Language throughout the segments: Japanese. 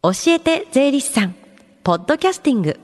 教えて税理士さん。ポッドキャスティング。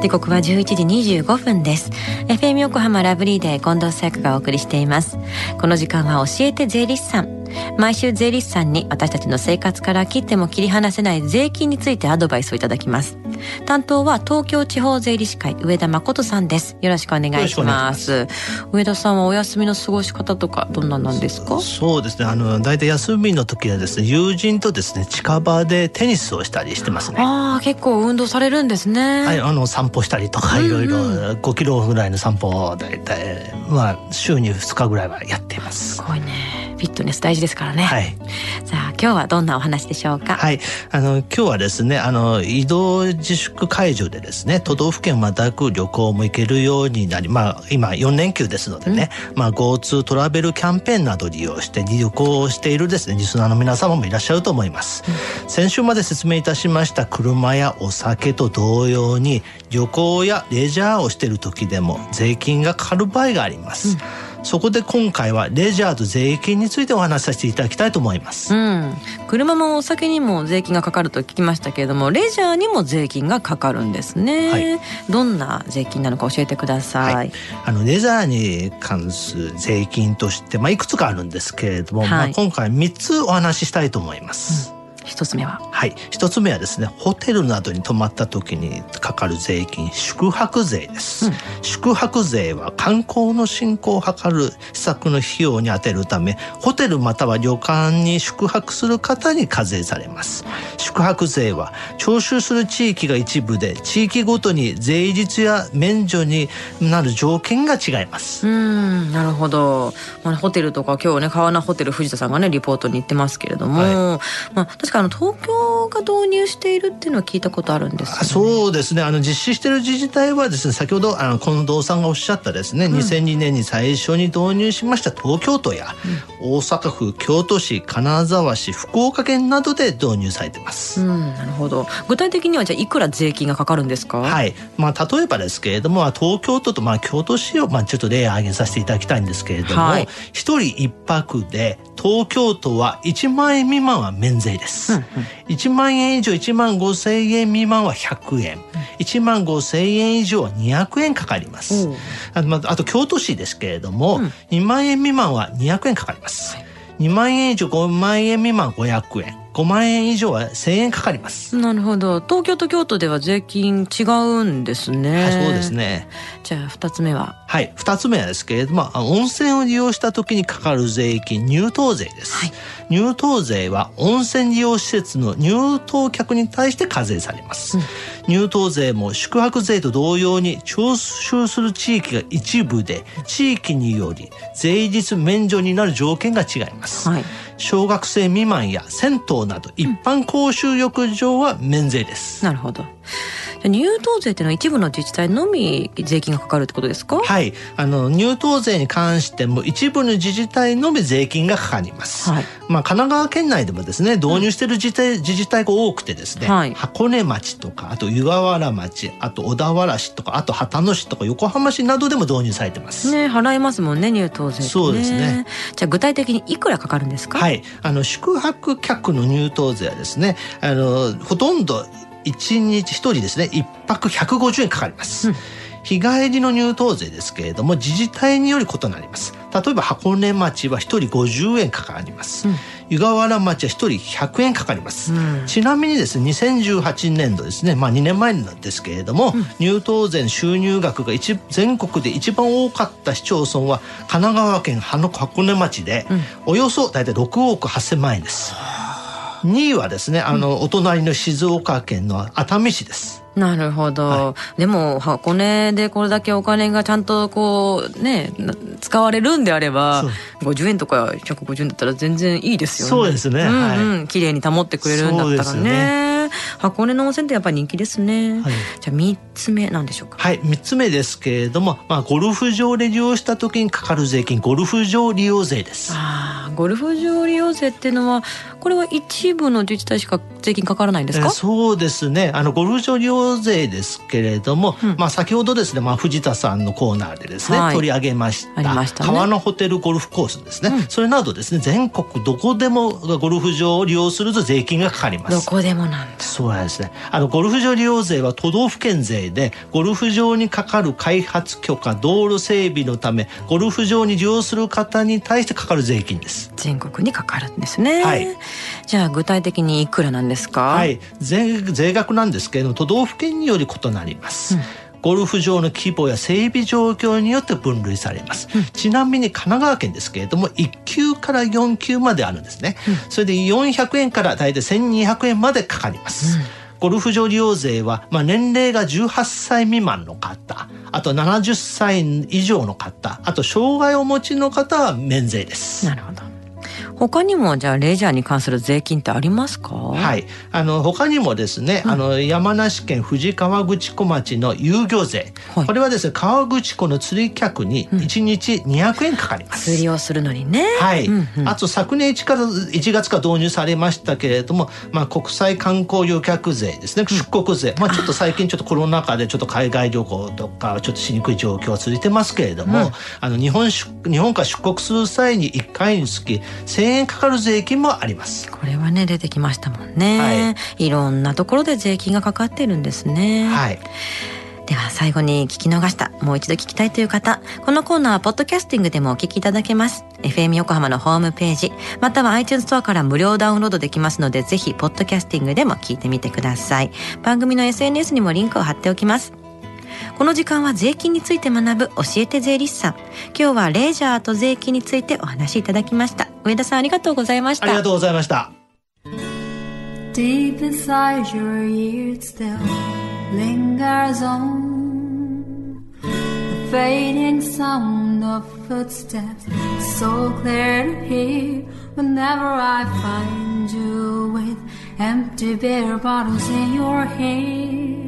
時刻は11時25分です。FM 横浜ラブリーで近藤紗友がお送りしています。この時間は教えて税理士さん。毎週税理士さんに私たちの生活から切っても切り離せない税金についてアドバイスをいただきます。担当は東京地方税理士会上田誠さんです。よろしくお願いします。上田さんはお休みの過ごし方とかどんななんですか？そうですね。あの大体休みの時はですね友人とですね近場でテニスをしたりしてますね。ああ結構運動されるんですね。はいあの散歩したりとかいろいろ5キロぐらいの散歩を大体まあ週に2日ぐらいはやっています。すごいね。フィットネス大事ですからね。はい。さあ今日はどんなお話でしょうか？はい。あの今日はですね、あの移動自粛解除でですね、都道府県をまたぐ旅行も行けるようになり、まあ今4連休ですのでね、うん、まあ GoTo トラベルキャンペーンなどを利用して旅行をしているですね、リスナーの皆様もいらっしゃると思います。うん、先週まで説明いたしました車やお酒と同様に旅行やレジャーをしている時でも税金がかかる場合があります。うんそこで今回はレジャーと税金についてお話しさせていただきたいと思います、うん、車もお酒にも税金がかかると聞きましたけれどもレジャーにも税金がかかるんですね、はい、どんな税金なのか教えてください、はい、あのレジャーに関する税金として、まあ、いくつかあるんですけれども、はい、まあ、今回3つお話ししたいと思います、うん一つ目は？はい。一つ目はですねホテルなどに泊まった時にかかる税金宿泊税です、うん、宿泊税は観光の振興を図る施策の費用に充てるためホテルまたは旅館に宿泊する方に課税されます。宿泊税は徴収する地域が一部で地域ごとに税率や免除になる条件が違います。うんなるほど、まあ、ホテルとか今日ね川名ホテル藤田さんがねリポートに行ってますけれども、はい、まあ確かあの東京が導入しているっていうのは聞いたことあるんですか、ね、そうですね。あの実施している自治体はですね先ほどあの近藤さんがおっしゃったですね、うん、2002年に最初に導入しました東京都や、うん、大阪府京都市金沢市福岡県などで導入されてます、うん、なるほど。具体的にはじゃあいくら税金がかかるんですか？はい。まあ例えばですけれども東京都とまあ京都市をまあちょっと例を挙げさせていただきたいんですけれども一、はい、人一泊で東京都は1万円未満は免税です、うんうん、1万円以上1万5千円未満は100円、うん、1万5千円以上は200円かかります、あとあと京都市ですけれども、うん、2万円未満は200円かかります、はい。2万円以上5万円未満500円5万円以上は1000円かかります。なるほど。東京と京都では税金違うんですね、はい、そうですね。じゃあ2つ目は？はい2つ目はですけれども温泉を利用した時にかかる税金入湯税です、はい、入湯税は温泉利用施設の入湯客に対して課税されます、うん、入湯税も宿泊税と同様に徴収する地域が一部で地域により税率免除になる条件が違います、はい小学生未満や銭湯など一般公衆浴場は免税です、なるほど。入湯税っていうのは一部の自治体のみ税金がかかるってことですか？はい。あの入湯税に関しても一部の自治体のみ税金がかかります、はい、まあ神奈川県内でもですね導入している自治体,、自治体が多くてですね、はい、箱根町とかあと湯河原町あと小田原市とかあと旗野市とか横浜市などでも導入されてます。ね払いますもんね入湯税、ね、そうですね。じゃあ具体的にいくらかかるんですか？はい。あの宿泊客の入湯税はですねあのほとんど1日1人ですね。1泊150円かかります、うん、日帰りの入湯税ですけれども自治体により異なります。例えば箱根町は1人50円かかります、うん、湯河原町は1人100円かかります、うん、ちなみにですね2018年度ですね。まあ2年前なんですけれども、入湯税収入額が一全国で一番多かった市町村は神奈川県箱根町で、およそ大体6億8,000万円です。2位はですねあの、お隣の静岡県の熱海市です。なるほど、はい、でも箱根でこれだけお金がちゃんとこうね使われるんであれば50円とか150円だったら全然いいですよね。そうですね、うんうん、綺麗に保ってくれるんだったらね。箱根の温泉ってやっぱり人気ですね、はい、じゃあ3つ目なんでしょうか。はい。3つ目ですけれども、まあ、ゴルフ場で利用した時にかかる税金ゴルフ場利用税です。ああゴルフ場利用税っていうのはこれは一部の自治体しか税金かからないんですか、えー、そうですね。あのゴルフ場利用税ですけれども、うん、まあ、先ほどですね、まあ、藤田さんのコーナーでですね、はい、取り上げました。ました、ね、川のホテルゴルフコースですね、うん、それなどですね全国どこでもゴルフ場を利用すると税金がかかります。どこでもなんだ。そうなんですね。あのゴルフ場利用税は都道府県税でゴルフ場にかかる開発許可道路整備のためゴルフ場に利用する方に対してかかる税金です全国にかかるんですね。はい。じゃあ具体的にいくらなんですか？はい。税税額なんですけれども都道府県により異なります、うん。ゴルフ場の規模や整備状況によって分類されます、うん、ちなみに神奈川県ですけれども1級から4級まであるんですね、うん、それで400円から大体1200円までかかります、うん、ゴルフ場利用税は、まあ、年齢が18歳未満の方あと70歳以上の方あと障害をお持ちの方は免税です。なるほど他にもじゃあレジャーに関する税金ってありますか？はい。あの他にもですね、うん、あの山梨県富士河口湖町の遊漁税、はい、これはですね河口湖の釣り客に1日200円かかります、うん、釣りをするのにね。はい、うんうん、あと昨年1から1月から導入されましたけれども、まあ、国際観光旅客税ですね。出国税、まあ、ちょっと最近ちょっとコロナ禍でちょっと海外旅行とかちょっとしにくい状況は続いてますけれども、あの日本日本から出国する際に1回につき1000円かかる税金もあります。これはね出てきましたもんね、はい、いろんなところで税金がかかってるんですね。はい。では最後に聞き逃したもう一度聞きたいという方このコーナーはポッドキャスティングでもお聞きいただけます。FM 横浜のホームページまたは iTunes ストアから無料ダウンロードできますのでぜひポッドキャスティングでも聞いてみてください。番組の SNS にもリンクを貼っておきますこの時間は税金について学ぶ教えて税理士さん今日はレジャーと税金についてお話しいただきました上田さんありがとうございましたありがとうございました Deep inside your ears still lingers on the fading sound of footsteps so clear to hear whenever I find you with empty beer bottles in your hand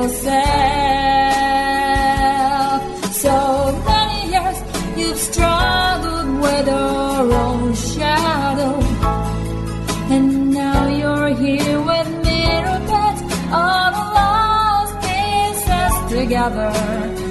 Yourself. So many years you've struggled with your own shadow, and now you're here with mirror beds, all the lost pieces together.